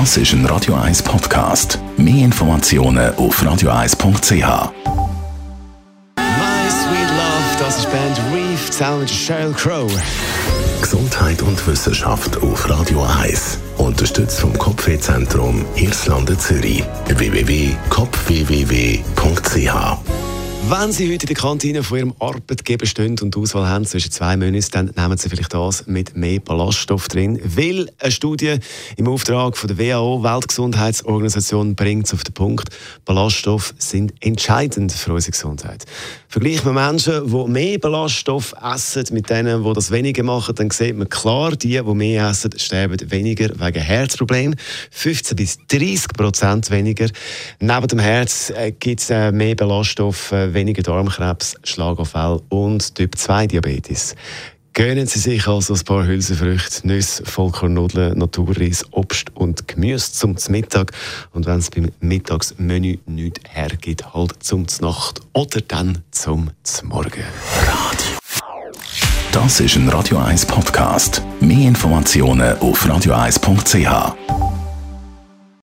Das ist ein Radio 1 Podcast. Mehr Informationen auf radio1.ch. My Sweet Love, das ist Band Reef zusammen mit Sheryl Crow. Gesundheit und Wissenschaft auf Radio 1. Unterstützt vom Kopfwehzentrum Irlande Zürich. www.kopfwww.ch Wenn Sie heute in der Kantine von Ihrem Arbeitgeber stehen und die Auswahl haben zwischen zwei Menüs, dann nehmen Sie vielleicht das mit mehr Ballaststoff drin. Weil eine Studie im Auftrag von der WHO, Weltgesundheitsorganisation, bringt es auf den Punkt, Ballaststoffe sind entscheidend für unsere Gesundheit. Vergleicht man Menschen, die mehr Ballaststoff essen, mit denen, die das weniger machen, dann sieht man klar, die, die mehr essen, sterben weniger wegen Herzproblemen. 15 bis 30 Prozent weniger. Neben dem Herz äh, gibt es äh, mehr Ballaststoffe, äh, weniger Darmkrebs, Schlaganfall und Typ 2 Diabetes. Gönnen Sie sich also ein paar Hülsenfrüchte, Nüsse, Vollkornnudeln, Naturreis, Obst und Gemüse zum Mittag. Und wenn es beim Mittagsmenü nichts hergibt, halt zum Nacht oder dann zum Morgen. Das ist ein Radio 1 Podcast. Mehr Informationen auf radio1.ch.